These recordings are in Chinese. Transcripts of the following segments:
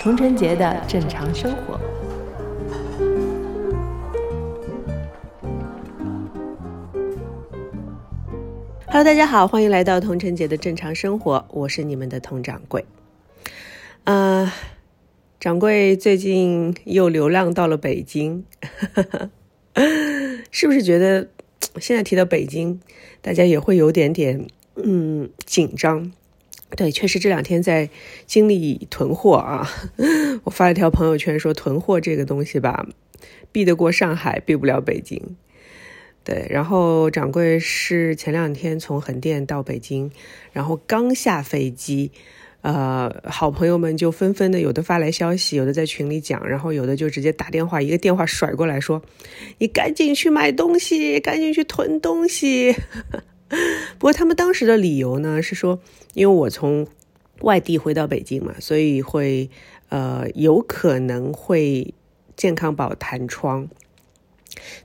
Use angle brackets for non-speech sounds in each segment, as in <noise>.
童晨杰的正常生活。Hello，大家好，欢迎来到童晨杰的正常生活，我是你们的童掌柜。呃，掌柜最近又流浪到了北京，<laughs> 是不是觉得现在提到北京，大家也会有点点嗯紧张？对，确实这两天在经历囤货啊。<laughs> 我发了条朋友圈说，囤货这个东西吧，避得过上海，避不了北京。对，然后掌柜是前两天从横店到北京，然后刚下飞机，呃，好朋友们就纷纷的，有的发来消息，有的在群里讲，然后有的就直接打电话，一个电话甩过来说：“你赶紧去买东西，赶紧去囤东西。<laughs> ”不过他们当时的理由呢是说，因为我从外地回到北京嘛，所以会呃有可能会健康宝弹窗，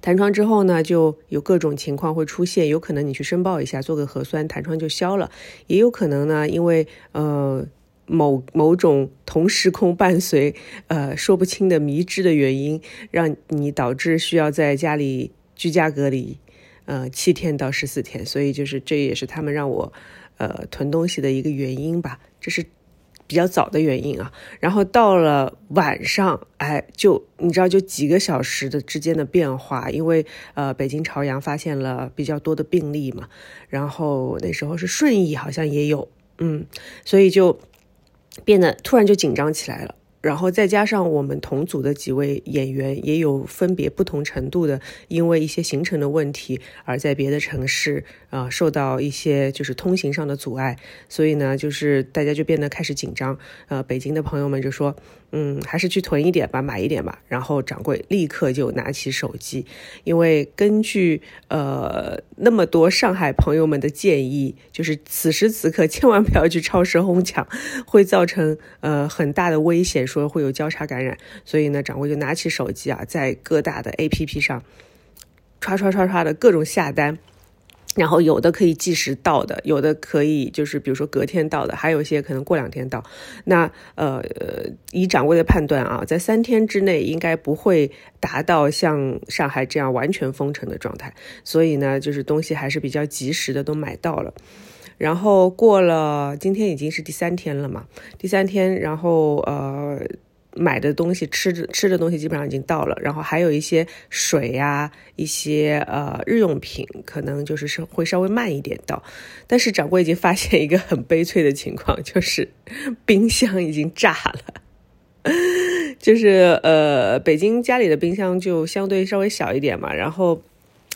弹窗之后呢就有各种情况会出现，有可能你去申报一下，做个核酸，弹窗就消了；也有可能呢，因为呃某某种同时空伴随呃说不清的迷之的原因，让你导致需要在家里居家隔离。呃，七天到十四天，所以就是这也是他们让我，呃，囤东西的一个原因吧，这是比较早的原因啊。然后到了晚上，哎，就你知道，就几个小时的之间的变化，因为呃，北京朝阳发现了比较多的病例嘛，然后那时候是顺义好像也有，嗯，所以就变得突然就紧张起来了。然后再加上我们同组的几位演员也有分别不同程度的，因为一些行程的问题而在别的城市啊受到一些就是通行上的阻碍，所以呢，就是大家就变得开始紧张。呃，北京的朋友们就说。嗯，还是去囤一点吧，买一点吧。然后掌柜立刻就拿起手机，因为根据呃那么多上海朋友们的建议，就是此时此刻千万不要去超市哄抢，会造成呃很大的危险，说会有交叉感染。所以呢，掌柜就拿起手机啊，在各大的 APP 上刷刷刷刷的各种下单。然后有的可以计时到的，有的可以就是比如说隔天到的，还有一些可能过两天到。那呃，以掌柜的判断啊，在三天之内应该不会达到像上海这样完全封城的状态。所以呢，就是东西还是比较及时的都买到了。然后过了今天已经是第三天了嘛，第三天，然后呃。买的东西、吃的吃的东西基本上已经到了，然后还有一些水呀、一些呃日用品，可能就是是会稍微慢一点到。但是掌柜已经发现一个很悲催的情况，就是冰箱已经炸了。就是呃，北京家里的冰箱就相对稍微小一点嘛，然后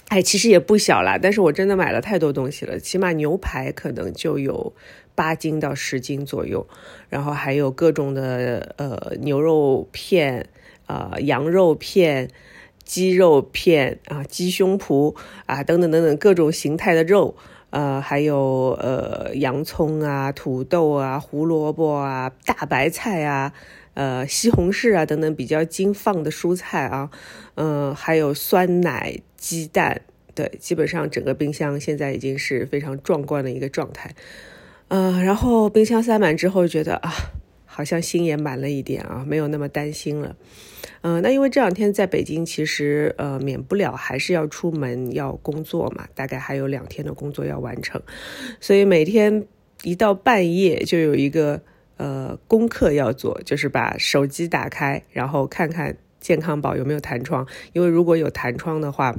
哎，其实也不小啦，但是我真的买了太多东西了，起码牛排可能就有。八斤到十斤左右，然后还有各种的呃牛肉片、啊羊肉片、鸡肉片啊鸡胸脯啊等等等等各种形态的肉，呃还有呃洋葱啊、土豆啊、胡萝卜啊、大白菜啊、呃西红柿啊等等比较精放的蔬菜啊，嗯还有酸奶、鸡蛋，对，基本上整个冰箱现在已经是非常壮观的一个状态。呃，然后冰箱塞满之后，觉得啊，好像心也满了一点啊，没有那么担心了。嗯，那因为这两天在北京，其实呃，免不了还是要出门要工作嘛，大概还有两天的工作要完成，所以每天一到半夜就有一个呃功课要做，就是把手机打开，然后看看健康宝有没有弹窗，因为如果有弹窗的话，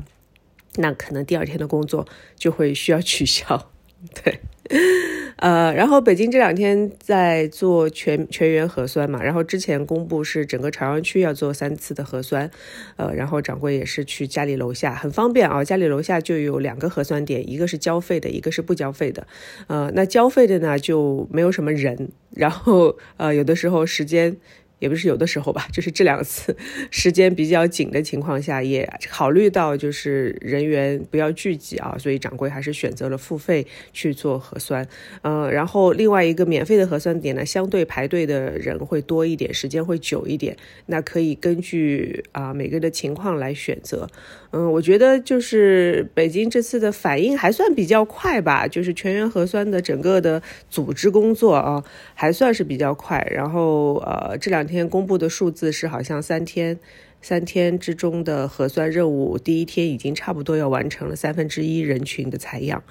那可能第二天的工作就会需要取消。<laughs> 对。<laughs> 呃，然后北京这两天在做全全员核酸嘛，然后之前公布是整个朝阳区要做三次的核酸，呃，然后掌柜也是去家里楼下，很方便啊，家里楼下就有两个核酸点，一个是交费的，一个是不交费的，呃，那交费的呢就没有什么人，然后呃有的时候时间也不是有的时候吧，就是这两次时间比较紧的情况下，也考虑到就是人员不要聚集啊，所以掌柜还是选择了付费去做核酸。呃，然后另外一个免费的核酸点呢，相对排队的人会多一点，时间会久一点，那可以根据啊每个人的情况来选择。嗯，我觉得就是北京这次的反应还算比较快吧，就是全员核酸的整个的组织工作啊，还算是比较快。然后呃，这两天公布的数字是好像三天，三天之中的核酸任务，第一天已经差不多要完成了三分之一人群的采样。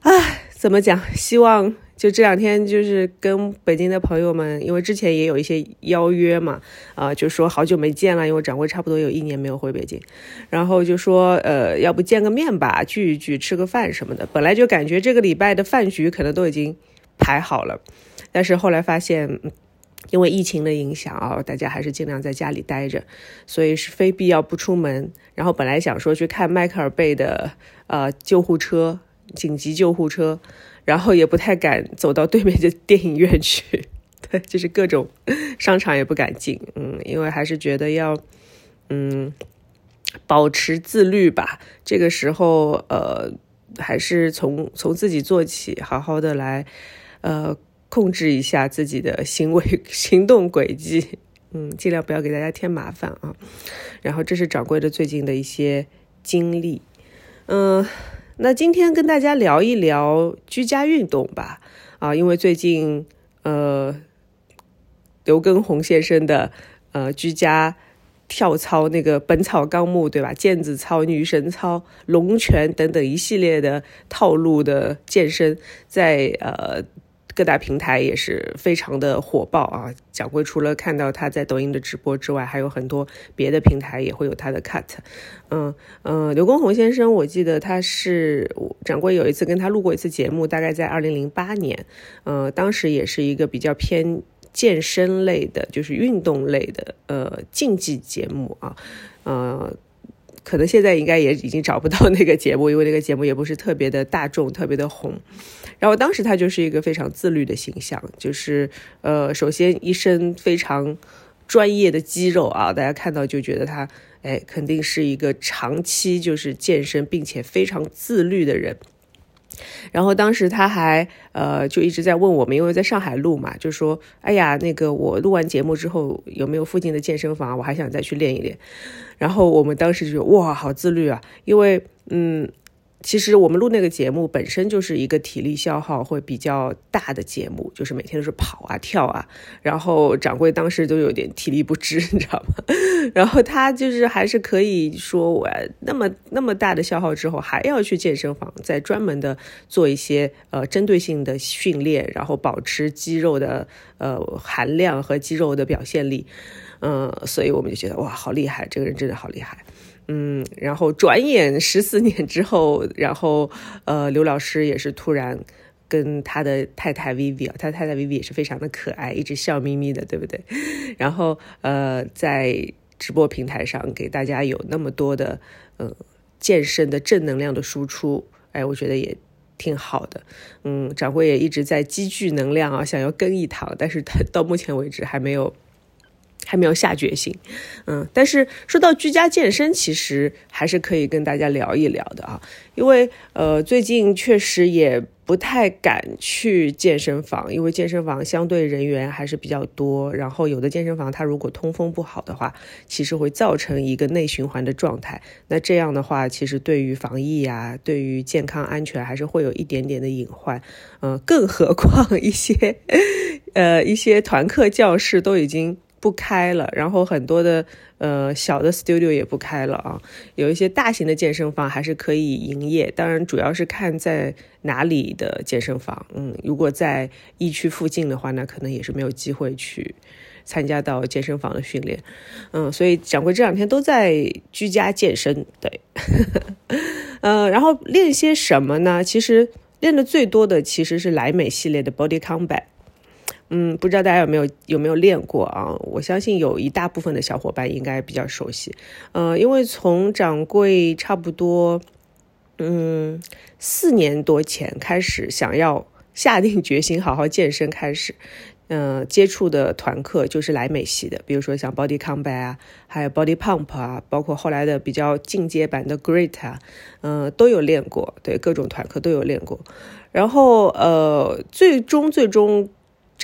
唉，怎么讲？希望。就这两天，就是跟北京的朋友们，因为之前也有一些邀约嘛，啊，就说好久没见了，因为掌柜差不多有一年没有回北京，然后就说，呃，要不见个面吧，聚一聚，吃个饭什么的。本来就感觉这个礼拜的饭局可能都已经排好了，但是后来发现，因为疫情的影响啊，大家还是尽量在家里待着，所以是非必要不出门。然后本来想说去看迈克尔贝的呃救护车，紧急救护车。然后也不太敢走到对面的电影院去，<laughs> 对，就是各种商场也不敢进，嗯，因为还是觉得要，嗯，保持自律吧。这个时候，呃，还是从从自己做起，好好的来，呃，控制一下自己的行为 <laughs> 行动轨迹，嗯，尽量不要给大家添麻烦啊。然后，这是掌柜的最近的一些经历，嗯。那今天跟大家聊一聊居家运动吧，啊，因为最近呃，刘畊宏先生的呃居家跳操那个《本草纲目》对吧？毽子操、女神操、龙拳等等一系列的套路的健身，在呃。各大平台也是非常的火爆啊！掌柜除了看到他在抖音的直播之外，还有很多别的平台也会有他的 cut。嗯嗯，刘畊宏先生，我记得他是掌柜有一次跟他录过一次节目，大概在二零零八年。嗯，当时也是一个比较偏健身类的，就是运动类的呃竞技节目啊，呃。可能现在应该也已经找不到那个节目，因为那个节目也不是特别的大众，特别的红。然后当时他就是一个非常自律的形象，就是呃，首先一身非常专业的肌肉啊，大家看到就觉得他哎，肯定是一个长期就是健身并且非常自律的人。然后当时他还呃就一直在问我们，因为在上海录嘛，就说哎呀，那个我录完节目之后有没有附近的健身房，我还想再去练一练。然后我们当时就哇，好自律啊，因为嗯。其实我们录那个节目本身就是一个体力消耗会比较大的节目，就是每天都是跑啊跳啊。然后掌柜当时都有点体力不支，<laughs> 你知道吗？然后他就是还是可以说我那么那么大的消耗之后，还要去健身房再专门的做一些呃针对性的训练，然后保持肌肉的呃含量和肌肉的表现力。嗯，所以我们就觉得哇，好厉害，这个人真的好厉害。嗯，然后转眼十四年之后，然后呃，刘老师也是突然跟他的太太 Vivi 啊，他太太 Vivi 也是非常的可爱，一直笑眯眯的，对不对？<laughs> 然后呃，在直播平台上给大家有那么多的呃健身的正能量的输出，哎，我觉得也挺好的。嗯，掌柜也一直在积聚能量啊，想要跟一堂，但是他 <laughs> 到目前为止还没有。还没有下决心，嗯，但是说到居家健身，其实还是可以跟大家聊一聊的啊，因为呃，最近确实也不太敢去健身房，因为健身房相对人员还是比较多，然后有的健身房它如果通风不好的话，其实会造成一个内循环的状态，那这样的话，其实对于防疫啊，对于健康安全还是会有一点点的隐患，嗯，更何况一些呃一些团课教室都已经。不开了，然后很多的呃小的 studio 也不开了啊，有一些大型的健身房还是可以营业，当然主要是看在哪里的健身房。嗯，如果在疫区附近的话，那可能也是没有机会去参加到健身房的训练。嗯，所以掌柜这两天都在居家健身，对，<laughs> 呃，然后练些什么呢？其实练的最多的其实是莱美系列的 Body Combat。嗯，不知道大家有没有有没有练过啊？我相信有一大部分的小伙伴应该比较熟悉。呃，因为从掌柜差不多，嗯，四年多前开始想要下定决心好好健身开始，嗯，接触的团课就是莱美系的，比如说像 Body Combat 啊，还有 Body Pump 啊，包括后来的比较进阶版的 Great 啊，嗯，都有练过，对，各种团课都有练过。然后，呃，最终最终，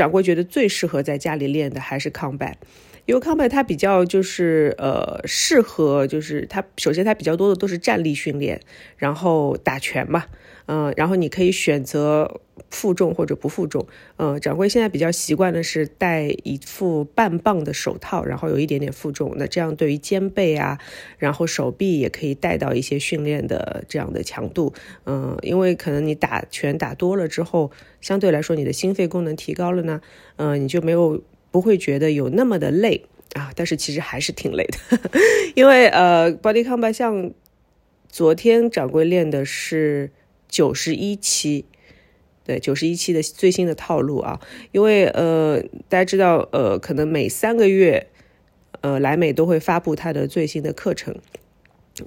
掌柜觉得最适合在家里练的还是康拜。因为康拜它比较就是呃适合，就是它首先它比较多的都是站立训练，然后打拳嘛，嗯，然后你可以选择负重或者不负重，嗯，掌柜现在比较习惯的是戴一副半磅的手套，然后有一点点负重，那这样对于肩背啊，然后手臂也可以带到一些训练的这样的强度，嗯，因为可能你打拳打多了之后，相对来说你的心肺功能提高了呢，嗯，你就没有。不会觉得有那么的累。啊，但是其实还是挺累的，<laughs> 因为呃，Body Combat 像昨天掌柜练的是九十一期，对，九十一期的最新的套路啊，因为呃，大家知道呃，可能每三个月呃，莱美都会发布它的最新的课程，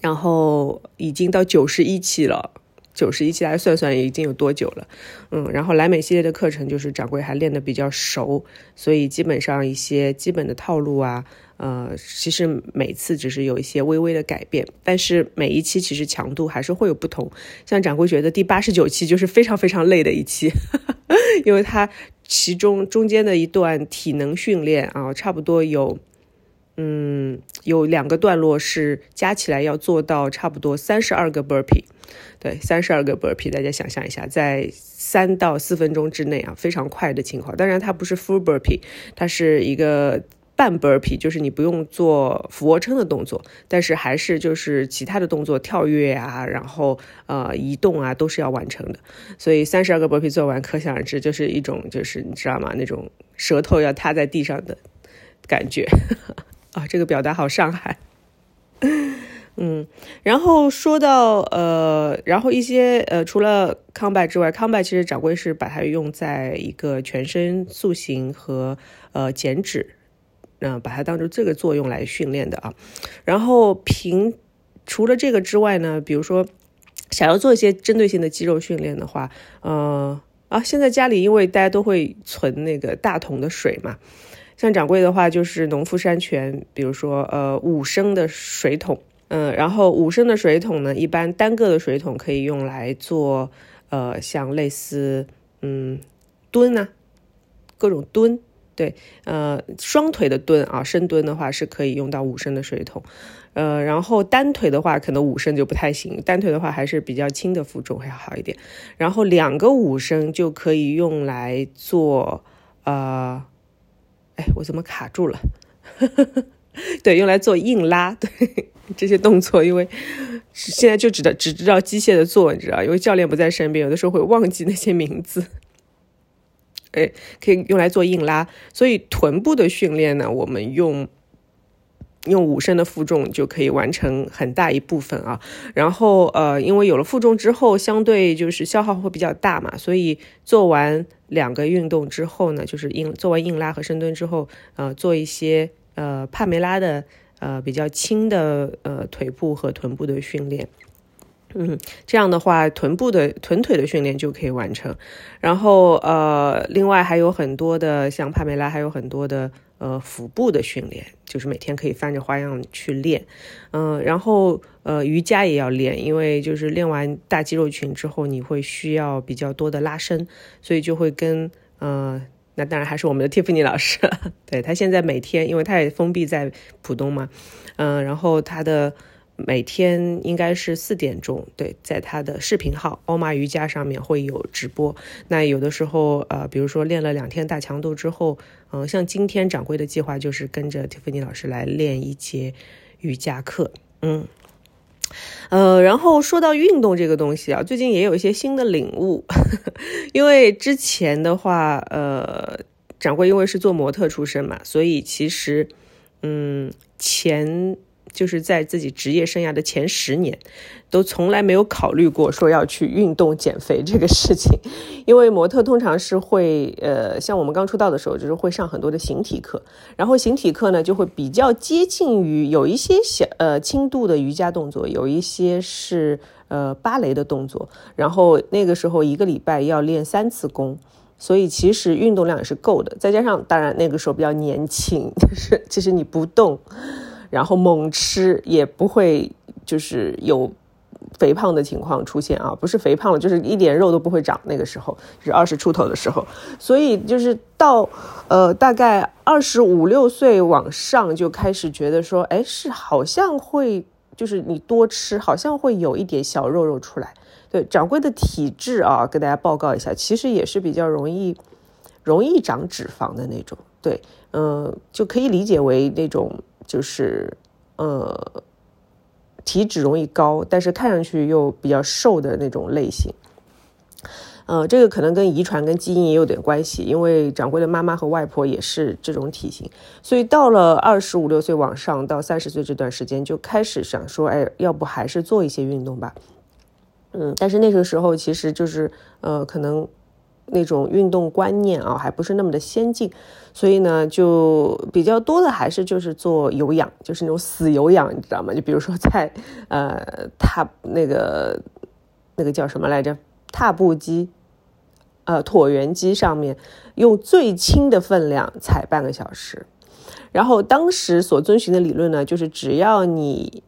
然后已经到九十一期了。九十一期来算算已经有多久了，嗯，然后莱美系列的课程就是掌柜还练得比较熟，所以基本上一些基本的套路啊，呃，其实每次只是有一些微微的改变，但是每一期其实强度还是会有不同。像掌柜觉得第八十九期就是非常非常累的一期，<laughs> 因为它其中中间的一段体能训练啊，差不多有。嗯，有两个段落是加起来要做到差不多三十二个 burpee，对，三十二个 burpee，大家想象一下，在三到四分钟之内啊，非常快的情况。当然，它不是 full burpee，它是一个半 burpee，就是你不用做俯卧撑的动作，但是还是就是其他的动作，跳跃啊，然后呃移动啊，都是要完成的。所以三十二个 burpee 做完，可想而知，就是一种就是你知道吗？那种舌头要塌在地上的感觉。<laughs> 啊，这个表达好上海，<laughs> 嗯，然后说到呃，然后一些呃，除了康拜之外，康拜其实掌柜是把它用在一个全身塑形和呃减脂，嗯，把它当做这个作用来训练的啊。然后平除了这个之外呢，比如说想要做一些针对性的肌肉训练的话，呃啊，现在家里因为大家都会存那个大桶的水嘛。像掌柜的话，就是农夫山泉，比如说呃五升的水桶，嗯，然后五升的水桶呢，一般单个的水桶可以用来做呃像类似嗯蹲啊，各种蹲，对，呃双腿的蹲啊，深蹲的话是可以用到五升的水桶，呃，然后单腿的话可能五升就不太行，单腿的话还是比较轻的负重会好一点，然后两个五升就可以用来做呃。哎，我怎么卡住了？<laughs> 对，用来做硬拉，对这些动作，因为现在就只知只知道机械的做，你知道，因为教练不在身边，有的时候会忘记那些名字。哎，可以用来做硬拉，所以臀部的训练呢，我们用。用五升的负重就可以完成很大一部分啊，然后呃，因为有了负重之后，相对就是消耗会比较大嘛，所以做完两个运动之后呢，就是硬做完硬拉和深蹲之后，呃，做一些呃帕梅拉的呃比较轻的呃腿部和臀部的训练。嗯，这样的话，臀部的臀腿的训练就可以完成。然后，呃，另外还有很多的，像帕梅拉，还有很多的，呃，腹部的训练，就是每天可以翻着花样去练。嗯，然后，呃，瑜伽也要练，因为就是练完大肌肉群之后，你会需要比较多的拉伸，所以就会跟，呃，那当然还是我们的蒂芙尼老师，<laughs> 对他现在每天，因为他也封闭在浦东嘛，嗯，然后他的。每天应该是四点钟，对，在他的视频号“欧玛瑜伽”上面会有直播。那有的时候，呃，比如说练了两天大强度之后，嗯，像今天掌柜的计划就是跟着蒂芙尼老师来练一节瑜伽课，嗯，呃，然后说到运动这个东西啊，最近也有一些新的领悟，<laughs> 因为之前的话，呃，掌柜因为是做模特出身嘛，所以其实，嗯，前。就是在自己职业生涯的前十年，都从来没有考虑过说要去运动减肥这个事情，因为模特通常是会，呃，像我们刚出道的时候，就是会上很多的形体课，然后形体课呢就会比较接近于有一些小呃轻度的瑜伽动作，有一些是呃芭蕾的动作，然后那个时候一个礼拜要练三次功。所以其实运动量也是够的。再加上，当然那个时候比较年轻，<laughs> 就是其实你不动，然后猛吃也不会就是有。肥胖的情况出现啊，不是肥胖了，就是一点肉都不会长。那个时候是二十出头的时候，所以就是到呃大概二十五六岁往上就开始觉得说，哎，是好像会就是你多吃，好像会有一点小肉肉出来。对，掌柜的体质啊，跟大家报告一下，其实也是比较容易容易长脂肪的那种。对，嗯，就可以理解为那种就是呃。体脂容易高，但是看上去又比较瘦的那种类型，呃，这个可能跟遗传跟基因也有点关系，因为掌柜的妈妈和外婆也是这种体型，所以到了二十五六岁往上到三十岁这段时间，就开始想说，哎，要不还是做一些运动吧，嗯，但是那个时候其实就是呃，可能。那种运动观念啊，还不是那么的先进，所以呢，就比较多的还是就是做有氧，就是那种死有氧，你知道吗？就比如说在呃踏那个那个叫什么来着，踏步机，呃椭圆机上面用最轻的分量踩半个小时，然后当时所遵循的理论呢，就是只要你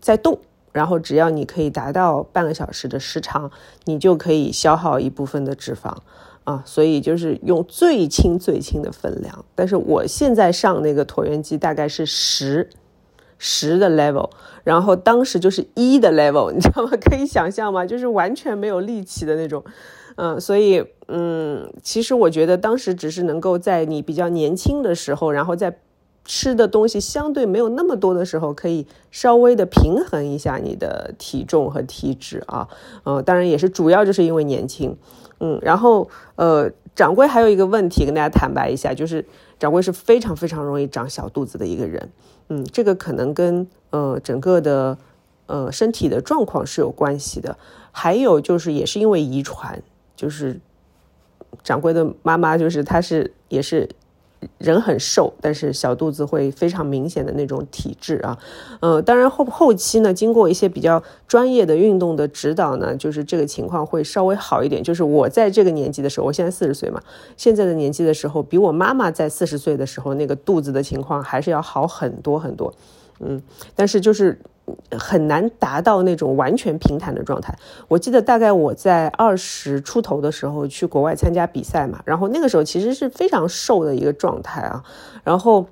在动。然后只要你可以达到半个小时的时长，你就可以消耗一部分的脂肪啊。所以就是用最轻最轻的分量。但是我现在上那个椭圆机大概是十十的 level，然后当时就是一的 level，你知道吗？<laughs> 可以想象吗？就是完全没有力气的那种。嗯，所以嗯，其实我觉得当时只是能够在你比较年轻的时候，然后在。吃的东西相对没有那么多的时候，可以稍微的平衡一下你的体重和体脂啊，嗯，当然也是主要就是因为年轻，嗯，然后呃，掌柜还有一个问题跟大家坦白一下，就是掌柜是非常非常容易长小肚子的一个人，嗯，这个可能跟呃整个的呃身体的状况是有关系的，还有就是也是因为遗传，就是掌柜的妈妈就是她是也是。人很瘦，但是小肚子会非常明显的那种体质啊，呃，当然后后期呢，经过一些比较专业的运动的指导呢，就是这个情况会稍微好一点。就是我在这个年纪的时候，我现在四十岁嘛，现在的年纪的时候，比我妈妈在四十岁的时候那个肚子的情况还是要好很多很多，嗯，但是就是。很难达到那种完全平坦的状态。我记得大概我在二十出头的时候去国外参加比赛嘛，然后那个时候其实是非常瘦的一个状态啊。然后，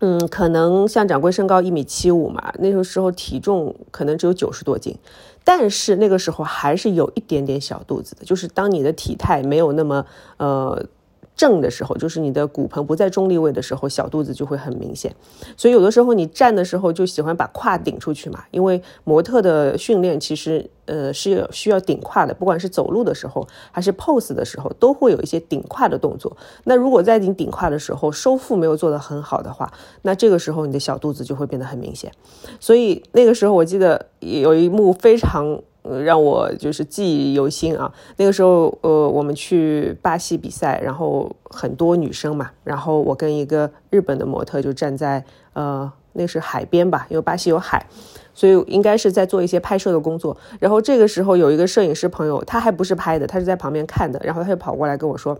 嗯，可能像掌柜身高一米七五嘛，那个时候体重可能只有九十多斤，但是那个时候还是有一点点小肚子的。就是当你的体态没有那么呃。正的时候，就是你的骨盆不在中立位的时候，小肚子就会很明显。所以有的时候你站的时候就喜欢把胯顶出去嘛，因为模特的训练其实呃是需要顶胯的，不管是走路的时候还是 pose 的时候，都会有一些顶胯的动作。那如果在你顶胯的时候收腹没有做得很好的话，那这个时候你的小肚子就会变得很明显。所以那个时候我记得有一幕非常。让我就是记忆犹新啊！那个时候，呃，我们去巴西比赛，然后很多女生嘛，然后我跟一个日本的模特就站在呃，那是海边吧，因为巴西有海，所以应该是在做一些拍摄的工作。然后这个时候有一个摄影师朋友，他还不是拍的，他是在旁边看的，然后他就跑过来跟我说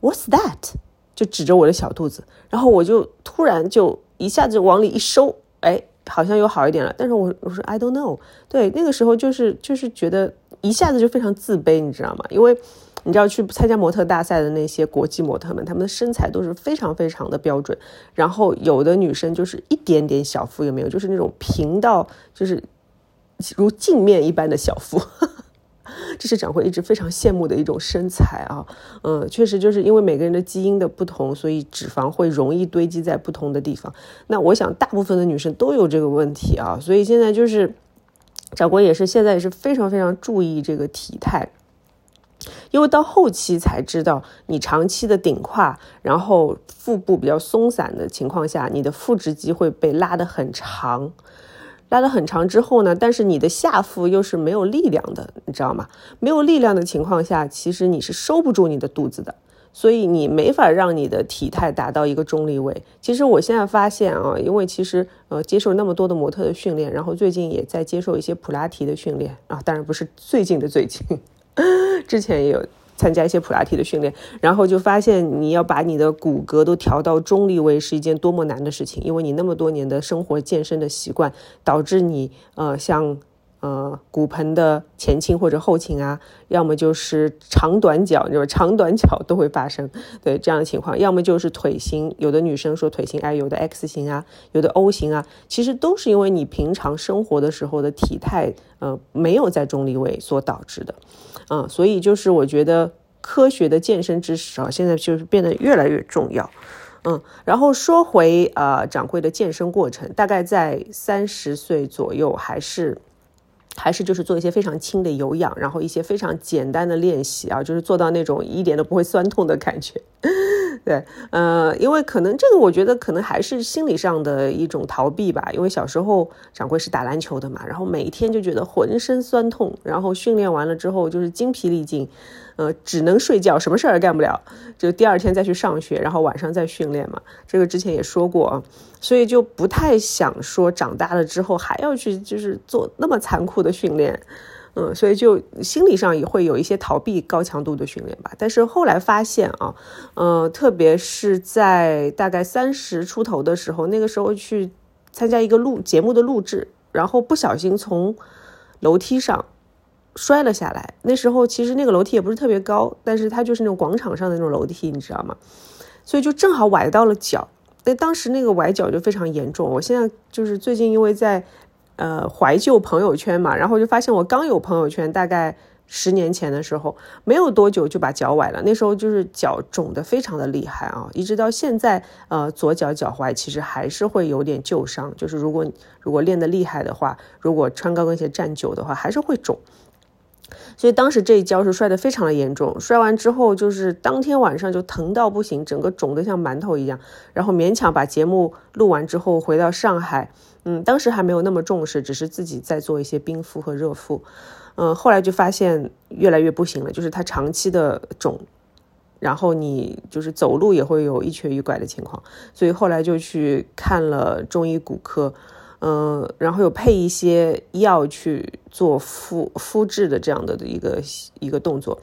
：“What's that？” 就指着我的小肚子，然后我就突然就一下子往里一收，哎。好像又好一点了，但是我我说 I don't know，对，那个时候就是就是觉得一下子就非常自卑，你知道吗？因为你知道去参加模特大赛的那些国际模特们，他们的身材都是非常非常的标准，然后有的女生就是一点点小腹也没有，就是那种平到就是如镜面一般的小腹。这是掌柜一直非常羡慕的一种身材啊，嗯，确实就是因为每个人的基因的不同，所以脂肪会容易堆积在不同的地方。那我想大部分的女生都有这个问题啊，所以现在就是掌柜也是现在也是非常非常注意这个体态，因为到后期才知道，你长期的顶胯，然后腹部比较松散的情况下，你的腹直肌会被拉得很长。拉得很长之后呢，但是你的下腹又是没有力量的，你知道吗？没有力量的情况下，其实你是收不住你的肚子的，所以你没法让你的体态达到一个中立位。其实我现在发现啊，因为其实呃接受那么多的模特的训练，然后最近也在接受一些普拉提的训练啊，当然不是最近的最近，<laughs> 之前也有参加一些普拉提的训练，然后就发现你要把你的骨骼都调到中立位是一件多么难的事情，因为你那么多年的生活健身的习惯，导致你呃像。呃，骨盆的前倾或者后倾啊，要么就是长短脚，就是长短脚都会发生，<laughs> 对这样的情况，要么就是腿型，有的女生说腿型哎，有的 X 型啊，有的 O 型啊，其实都是因为你平常生活的时候的体态呃没有在中立位所导致的，嗯，所以就是我觉得科学的健身知识啊，现在就是变得越来越重要，嗯，然后说回呃掌柜的健身过程，大概在三十岁左右还是。还是就是做一些非常轻的有氧，然后一些非常简单的练习啊，就是做到那种一点都不会酸痛的感觉。<laughs> 对，呃，因为可能这个，我觉得可能还是心理上的一种逃避吧。因为小时候掌柜是打篮球的嘛，然后每天就觉得浑身酸痛，然后训练完了之后就是精疲力尽。呃，只能睡觉，什么事儿也干不了，就第二天再去上学，然后晚上再训练嘛。这个之前也说过啊，所以就不太想说长大了之后还要去就是做那么残酷的训练，嗯，所以就心理上也会有一些逃避高强度的训练吧。但是后来发现啊，嗯，特别是在大概三十出头的时候，那个时候去参加一个录节目的录制，然后不小心从楼梯上。摔了下来，那时候其实那个楼梯也不是特别高，但是它就是那种广场上的那种楼梯，你知道吗？所以就正好崴到了脚，那当时那个崴脚就非常严重。我现在就是最近因为在呃怀旧朋友圈嘛，然后就发现我刚有朋友圈，大概十年前的时候，没有多久就把脚崴了，那时候就是脚肿的非常的厉害啊，一直到现在，呃左脚脚踝其实还是会有点旧伤，就是如果如果练得厉害的话，如果穿高跟鞋站久的话，还是会肿。所以当时这一跤是摔得非常的严重，摔完之后就是当天晚上就疼到不行，整个肿得像馒头一样，然后勉强把节目录完之后回到上海，嗯，当时还没有那么重视，只是自己在做一些冰敷和热敷，嗯，后来就发现越来越不行了，就是它长期的肿，然后你就是走路也会有一瘸一拐的情况，所以后来就去看了中医骨科。嗯，然后有配一些药去做敷敷治的这样的一个一个动作，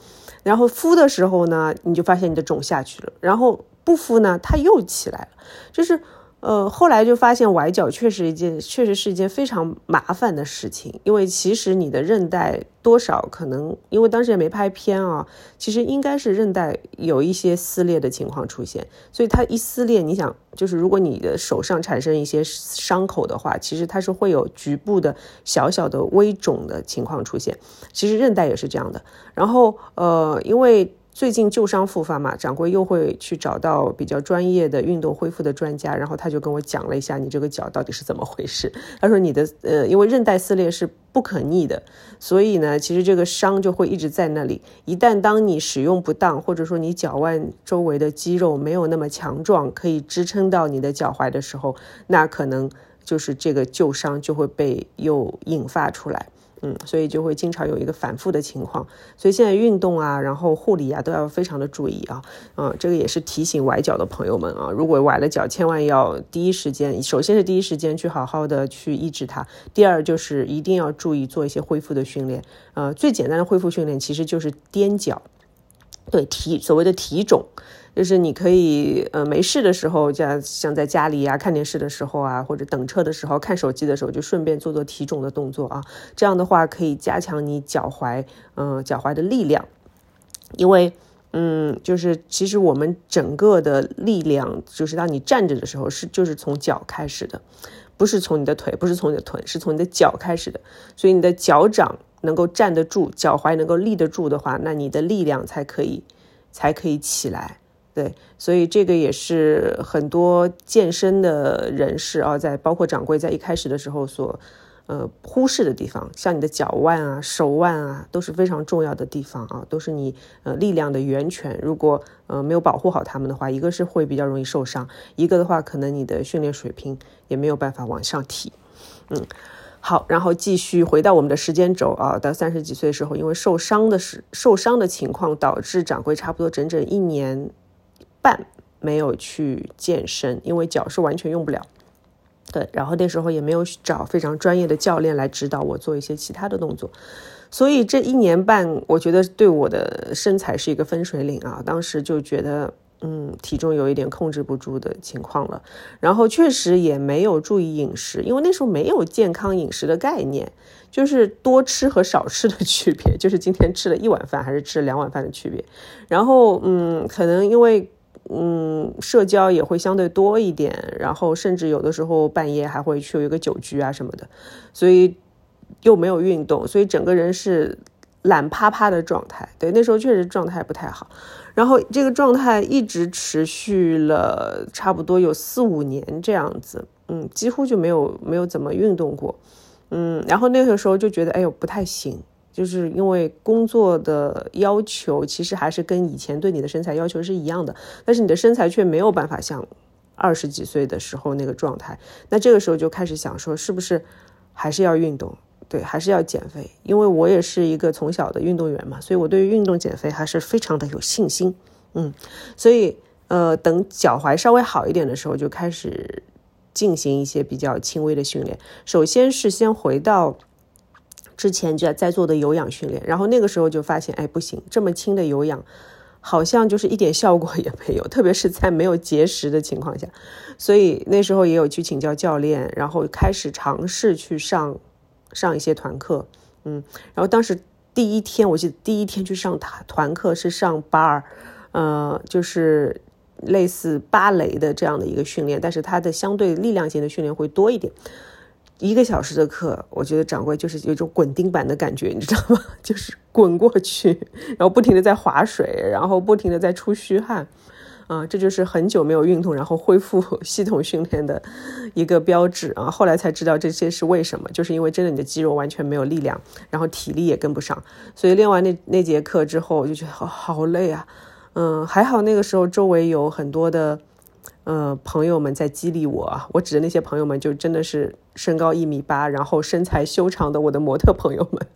然后敷的时候呢，你就发现你的肿下去了，然后不敷呢，它又起来了，就是。呃，后来就发现崴脚确实一件，确实是一件非常麻烦的事情。因为其实你的韧带多少可能，因为当时也没拍片啊，其实应该是韧带有一些撕裂的情况出现。所以它一撕裂，你想，就是如果你的手上产生一些伤口的话，其实它是会有局部的小小的微肿的情况出现。其实韧带也是这样的。然后，呃，因为。最近旧伤复发嘛，掌柜又会去找到比较专业的运动恢复的专家，然后他就跟我讲了一下你这个脚到底是怎么回事。<laughs> 他说你的呃，因为韧带撕裂是不可逆的，所以呢，其实这个伤就会一直在那里。一旦当你使用不当，或者说你脚腕周围的肌肉没有那么强壮，可以支撑到你的脚踝的时候，那可能就是这个旧伤就会被又引发出来。嗯，所以就会经常有一个反复的情况，所以现在运动啊，然后护理啊，都要非常的注意啊。嗯，这个也是提醒崴脚的朋友们啊，如果崴了脚，千万要第一时间，首先是第一时间去好好的去医治它，第二就是一定要注意做一些恢复的训练。呃，最简单的恢复训练其实就是踮脚，对提所谓的提踵。就是你可以，呃，没事的时候，像像在家里呀看电视的时候啊，或者等车的时候看手机的时候，就顺便做做提踵的动作啊。这样的话可以加强你脚踝，嗯，脚踝的力量。因为，嗯，就是其实我们整个的力量，就是当你站着的时候，是就是从脚开始的，不是从你的腿，不是从你的臀，是从你的脚开始的。所以你的脚掌能够站得住，脚踝能够立得住的话，那你的力量才可以，才可以起来。对，所以这个也是很多健身的人士啊，在包括掌柜在一开始的时候所，呃，忽视的地方，像你的脚腕啊、手腕啊，都是非常重要的地方啊，都是你呃力量的源泉。如果呃没有保护好他们的话，一个是会比较容易受伤，一个的话可能你的训练水平也没有办法往上提。嗯，好，然后继续回到我们的时间轴啊，到三十几岁的时候，因为受伤的是受伤的情况，导致掌柜差不多整整一年。半没有去健身，因为脚是完全用不了。对，然后那时候也没有找非常专业的教练来指导我做一些其他的动作，所以这一年半，我觉得对我的身材是一个分水岭啊。当时就觉得，嗯，体重有一点控制不住的情况了。然后确实也没有注意饮食，因为那时候没有健康饮食的概念，就是多吃和少吃的区别，就是今天吃了一碗饭还是吃了两碗饭的区别。然后，嗯，可能因为。嗯，社交也会相对多一点，然后甚至有的时候半夜还会去有一个酒局啊什么的，所以又没有运动，所以整个人是懒趴趴的状态。对，那时候确实状态不太好，然后这个状态一直持续了差不多有四五年这样子，嗯，几乎就没有没有怎么运动过，嗯，然后那个时候就觉得哎呦不太行。就是因为工作的要求，其实还是跟以前对你的身材要求是一样的，但是你的身材却没有办法像二十几岁的时候那个状态。那这个时候就开始想说，是不是还是要运动？对，还是要减肥？因为我也是一个从小的运动员嘛，所以我对于运动减肥还是非常的有信心。嗯，所以呃，等脚踝稍微好一点的时候，就开始进行一些比较轻微的训练。首先是先回到。之前就在做的有氧训练，然后那个时候就发现，哎，不行，这么轻的有氧，好像就是一点效果也没有，<laughs> 特别是在没有节食的情况下。所以那时候也有去请教教练，然后开始尝试去上上一些团课，嗯，然后当时第一天，我记得第一天去上团团课是上 bar，呃，就是类似芭蕾的这样的一个训练，但是它的相对力量型的训练会多一点。一个小时的课，我觉得掌柜就是有一种滚钉板的感觉，你知道吗？<laughs> 就是滚过去，然后不停的在划水，然后不停的在出虚汗，啊，这就是很久没有运动，然后恢复系统训练的一个标志啊。后来才知道这些是为什么，就是因为真的你的肌肉完全没有力量，然后体力也跟不上，所以练完那那节课之后，我就觉得好好累啊。嗯，还好那个时候周围有很多的。呃，朋友们在激励我。我指的那些朋友们，就真的是身高一米八，然后身材修长的我的模特朋友们。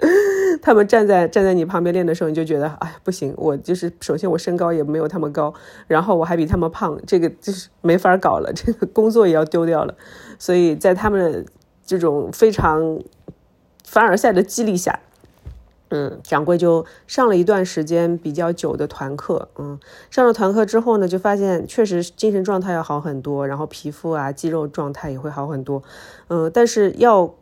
<laughs> 他们站在站在你旁边练的时候，你就觉得，哎，不行，我就是首先我身高也没有他们高，然后我还比他们胖，这个就是没法搞了，<laughs> 这个工作也要丢掉了。所以在他们这种非常凡尔赛的激励下。嗯，掌柜就上了一段时间比较久的团课，嗯，上了团课之后呢，就发现确实精神状态要好很多，然后皮肤啊、肌肉状态也会好很多，嗯，但是要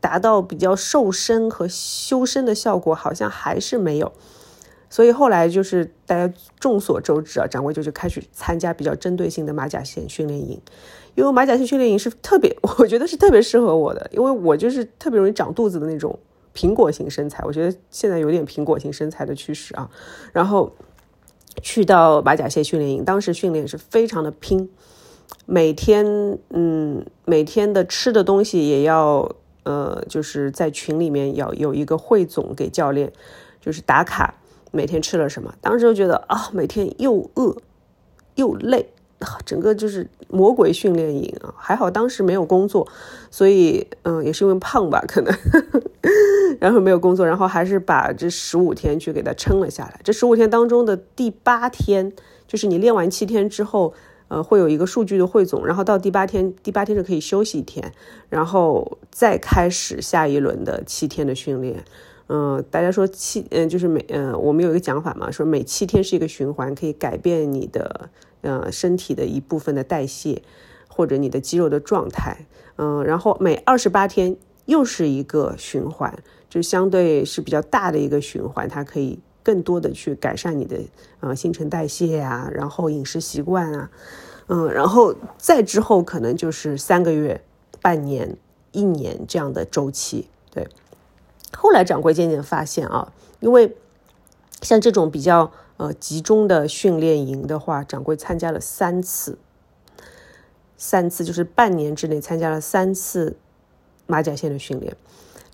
达到比较瘦身和修身的效果，好像还是没有。所以后来就是大家众所周知啊，掌柜就就开始参加比较针对性的马甲线训练营，因为马甲线训练营是特别，<laughs> 我觉得是特别适合我的，因为我就是特别容易长肚子的那种。苹果型身材，我觉得现在有点苹果型身材的趋势啊。然后去到马甲线训练营，当时训练是非常的拼，每天嗯每天的吃的东西也要呃就是在群里面要有一个汇总给教练，就是打卡每天吃了什么。当时就觉得啊，每天又饿又累。整个就是魔鬼训练营啊，还好当时没有工作，所以嗯，也是因为胖吧，可能，<laughs> 然后没有工作，然后还是把这十五天去给它撑了下来。这十五天当中的第八天，就是你练完七天之后，呃，会有一个数据的汇总，然后到第八天，第八天就可以休息一天，然后再开始下一轮的七天的训练。嗯，大家说七，嗯，就是每，嗯，我们有一个讲法嘛，说每七天是一个循环，可以改变你的。呃，身体的一部分的代谢，或者你的肌肉的状态，嗯，然后每二十八天又是一个循环，就相对是比较大的一个循环，它可以更多的去改善你的呃新陈代谢啊，然后饮食习惯啊，嗯，然后再之后可能就是三个月、半年、一年这样的周期。对，后来掌柜渐渐发现啊，因为像这种比较。呃，集中的训练营的话，掌柜参加了三次，三次就是半年之内参加了三次马甲线的训练，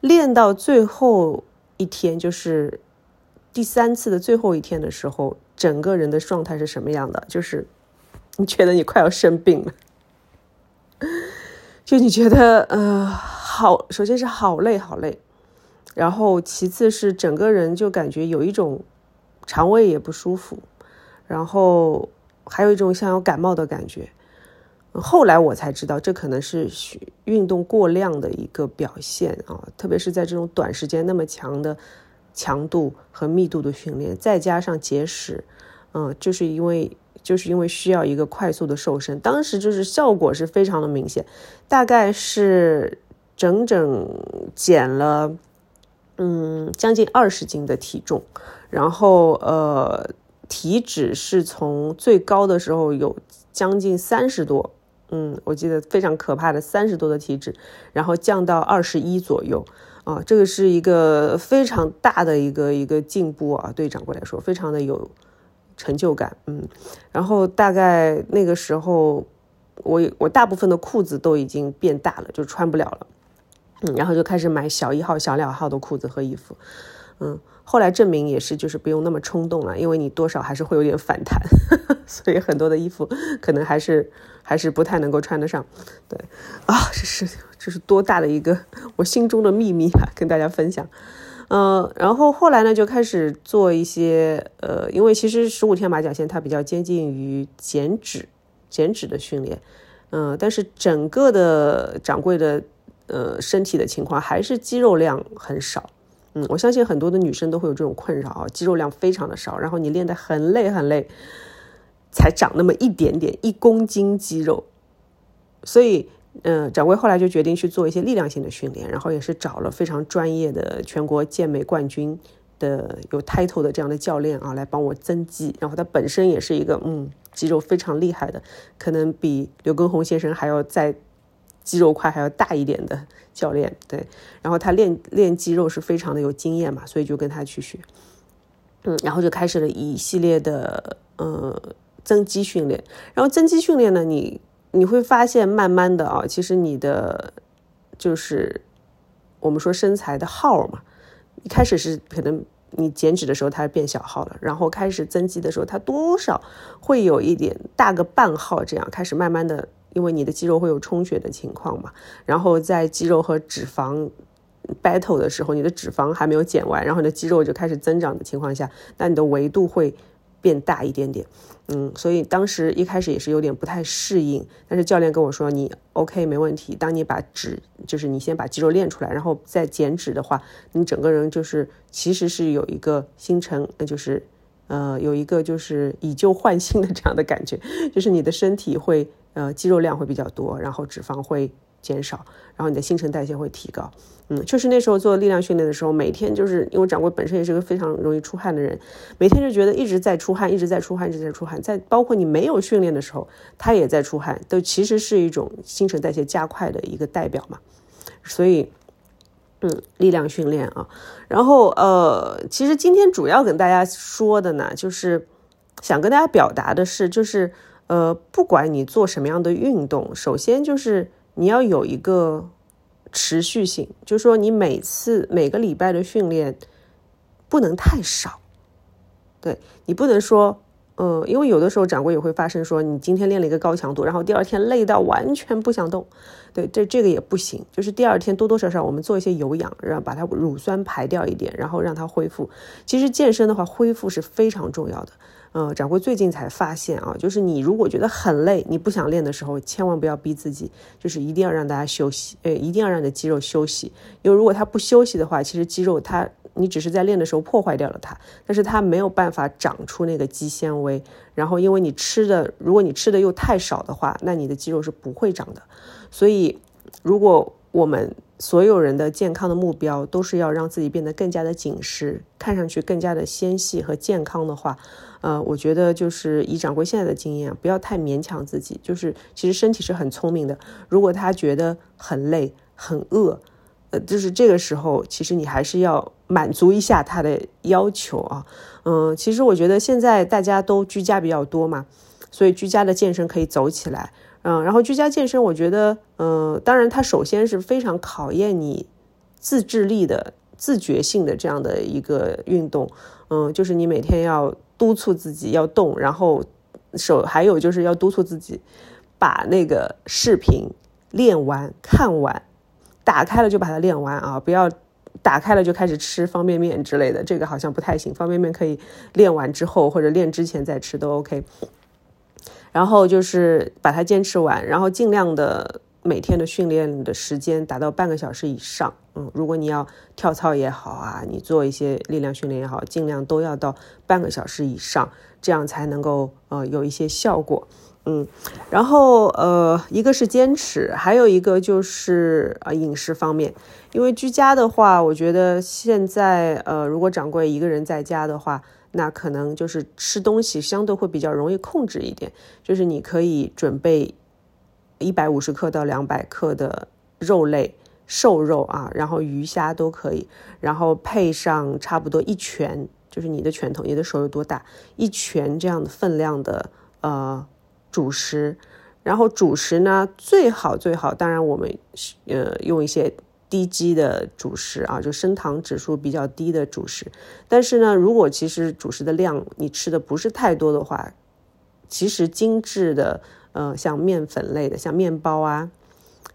练到最后一天，就是第三次的最后一天的时候，整个人的状态是什么样的？就是你觉得你快要生病了，就你觉得呃，好，首先是好累好累，然后其次是整个人就感觉有一种。肠胃也不舒服，然后还有一种像有感冒的感觉，后来我才知道，这可能是运动过量的一个表现啊，特别是在这种短时间那么强的强度和密度的训练，再加上节食，嗯，就是因为就是因为需要一个快速的瘦身，当时就是效果是非常的明显，大概是整整减了嗯将近二十斤的体重，然后呃体脂是从最高的时候有将近三十多。嗯，我记得非常可怕的三十多的体脂，然后降到二十一左右啊，这个是一个非常大的一个一个进步啊，对掌柜来说非常的有成就感。嗯，然后大概那个时候，我我大部分的裤子都已经变大了，就穿不了了。嗯，然后就开始买小一号、小两号的裤子和衣服。嗯，后来证明也是，就是不用那么冲动了，因为你多少还是会有点反弹，<laughs> 所以很多的衣服可能还是还是不太能够穿得上。对，啊，这是这是多大的一个我心中的秘密啊，跟大家分享。嗯，然后后来呢，就开始做一些呃，因为其实十五天马甲线它比较接近于减脂减脂的训练，嗯，但是整个的掌柜的呃身体的情况还是肌肉量很少。我相信很多的女生都会有这种困扰啊，肌肉量非常的少，然后你练得很累很累，才长那么一点点一公斤肌肉，所以，嗯，掌柜后来就决定去做一些力量性的训练，然后也是找了非常专业的全国健美冠军的有 title 的这样的教练啊，来帮我增肌，然后他本身也是一个嗯肌肉非常厉害的，可能比刘畊宏先生还要再。肌肉块还要大一点的教练，对，然后他练练肌肉是非常的有经验嘛，所以就跟他去学，嗯，然后就开始了一系列的呃增肌训练，然后增肌训练呢，你你会发现慢慢的啊，其实你的就是我们说身材的号嘛，一开始是可能你减脂的时候它变小号了，然后开始增肌的时候，它多少会有一点大个半号，这样开始慢慢的。因为你的肌肉会有充血的情况嘛，然后在肌肉和脂肪 battle 的时候，你的脂肪还没有减完，然后你的肌肉就开始增长的情况下，那你的维度会变大一点点，嗯，所以当时一开始也是有点不太适应，但是教练跟我说你 OK 没问题，当你把脂就是你先把肌肉练出来，然后再减脂的话，你整个人就是其实是有一个新陈，就是呃有一个就是以旧换新的这样的感觉，就是你的身体会。呃，肌肉量会比较多，然后脂肪会减少，然后你的新陈代谢会提高。嗯，确实那时候做力量训练的时候，每天就是因为掌柜本身也是个非常容易出汗的人，每天就觉得一直在出汗，一直在出汗，一直在出汗。在包括你没有训练的时候，他也在出汗，都其实是一种新陈代谢加快的一个代表嘛。所以，嗯，力量训练啊，然后呃，其实今天主要跟大家说的呢，就是想跟大家表达的是，就是。呃，不管你做什么样的运动，首先就是你要有一个持续性，就是说你每次每个礼拜的训练不能太少，对你不能说，呃，因为有的时候掌柜也会发生说，你今天练了一个高强度，然后第二天累到完全不想动，对，这这个也不行，就是第二天多多少少我们做一些有氧，让把它乳酸排掉一点，然后让它恢复。其实健身的话，恢复是非常重要的。嗯，掌柜最近才发现啊，就是你如果觉得很累，你不想练的时候，千万不要逼自己，就是一定要让大家休息，诶，一定要让你的肌肉休息，因为如果它不休息的话，其实肌肉它你只是在练的时候破坏掉了它，但是它没有办法长出那个肌纤维，然后因为你吃的，如果你吃的又太少的话，那你的肌肉是不会长的，所以如果我们所有人的健康的目标都是要让自己变得更加的紧实，看上去更加的纤细和健康的话。呃，我觉得就是以掌柜现在的经验，不要太勉强自己。就是其实身体是很聪明的，如果他觉得很累、很饿，呃，就是这个时候，其实你还是要满足一下他的要求啊。嗯，其实我觉得现在大家都居家比较多嘛，所以居家的健身可以走起来。嗯，然后居家健身，我觉得，嗯，当然它首先是非常考验你自制力的、自觉性的这样的一个运动。嗯，就是你每天要。督促自己要动，然后手还有就是要督促自己把那个视频练完、看完，打开了就把它练完啊！不要打开了就开始吃方便面之类的，这个好像不太行。方便面可以练完之后或者练之前再吃都 OK。然后就是把它坚持完，然后尽量的每天的训练的时间达到半个小时以上。嗯，如果你要跳操也好啊，你做一些力量训练也好，尽量都要到半个小时以上，这样才能够呃有一些效果。嗯，然后呃，一个是坚持，还有一个就是呃饮食方面，因为居家的话，我觉得现在呃，如果掌柜一个人在家的话，那可能就是吃东西相对会比较容易控制一点，就是你可以准备一百五十克到两百克的肉类，瘦肉啊，然后鱼虾都可以，然后配上差不多一拳，就是你的拳头，你的手有多大，一拳这样的分量的呃。主食，然后主食呢，最好最好，当然我们呃用一些低基的主食啊，就升糖指数比较低的主食。但是呢，如果其实主食的量你吃的不是太多的话，其实精致的呃像面粉类的，像面包啊，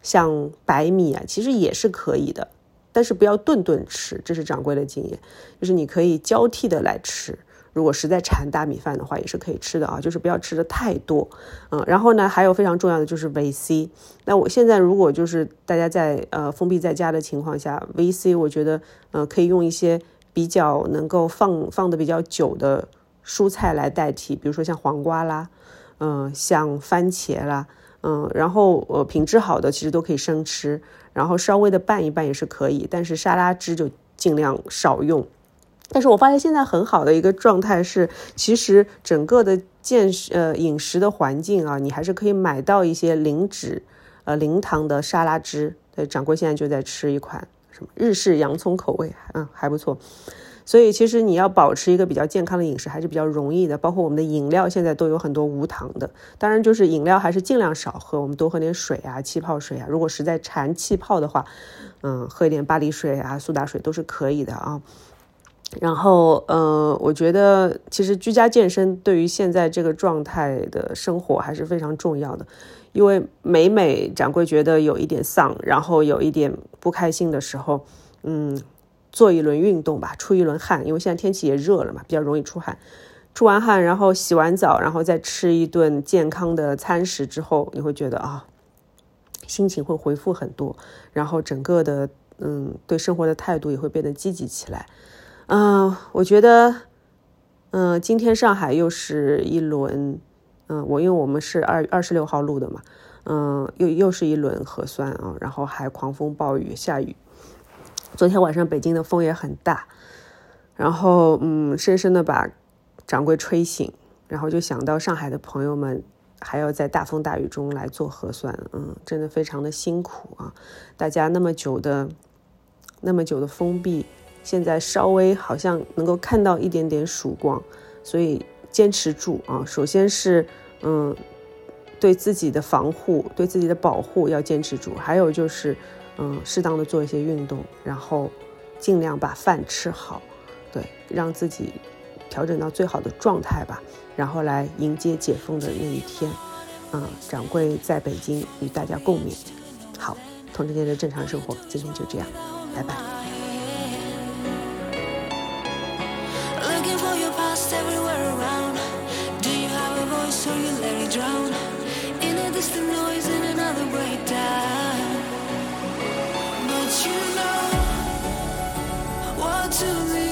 像白米啊，其实也是可以的。但是不要顿顿吃，这是掌柜的经验，就是你可以交替的来吃。如果实在馋大米饭的话，也是可以吃的啊，就是不要吃的太多，嗯，然后呢，还有非常重要的就是维 C。那我现在如果就是大家在呃封闭在家的情况下，维 C 我觉得呃可以用一些比较能够放放的比较久的蔬菜来代替，比如说像黄瓜啦，嗯，像番茄啦，嗯，然后呃品质好的其实都可以生吃，然后稍微的拌一拌也是可以，但是沙拉汁就尽量少用。但是我发现现在很好的一个状态是，其实整个的健呃饮食的环境啊，你还是可以买到一些零脂、呃零糖的沙拉汁。对，掌柜现在就在吃一款什么日式洋葱口味，嗯，还不错。所以其实你要保持一个比较健康的饮食还是比较容易的。包括我们的饮料现在都有很多无糖的，当然就是饮料还是尽量少喝，我们多喝点水啊，气泡水啊。如果实在馋气泡的话，嗯，喝一点巴黎水啊、苏打水都是可以的啊。然后，呃，我觉得其实居家健身对于现在这个状态的生活还是非常重要的，因为每每掌柜觉得有一点丧，然后有一点不开心的时候，嗯，做一轮运动吧，出一轮汗，因为现在天气也热了嘛，比较容易出汗。出完汗，然后洗完澡，然后再吃一顿健康的餐食之后，你会觉得啊，心情会恢复很多，然后整个的，嗯，对生活的态度也会变得积极起来。嗯，我觉得，嗯，今天上海又是一轮，嗯，我因为我们是二二十六号录的嘛，嗯，又又是一轮核酸啊，然后还狂风暴雨下雨，昨天晚上北京的风也很大，然后嗯，深深的把掌柜吹醒，然后就想到上海的朋友们还要在大风大雨中来做核酸，嗯，真的非常的辛苦啊，大家那么久的那么久的封闭。现在稍微好像能够看到一点点曙光，所以坚持住啊！首先是嗯，对自己的防护、对自己的保护要坚持住，还有就是嗯，适当的做一些运动，然后尽量把饭吃好，对，让自己调整到最好的状态吧，然后来迎接解封的那一天。嗯，掌柜在北京与大家共勉。好，同志间的正常生活，今天就这样，拜拜。Drown in a distant noise in another breakdown to me.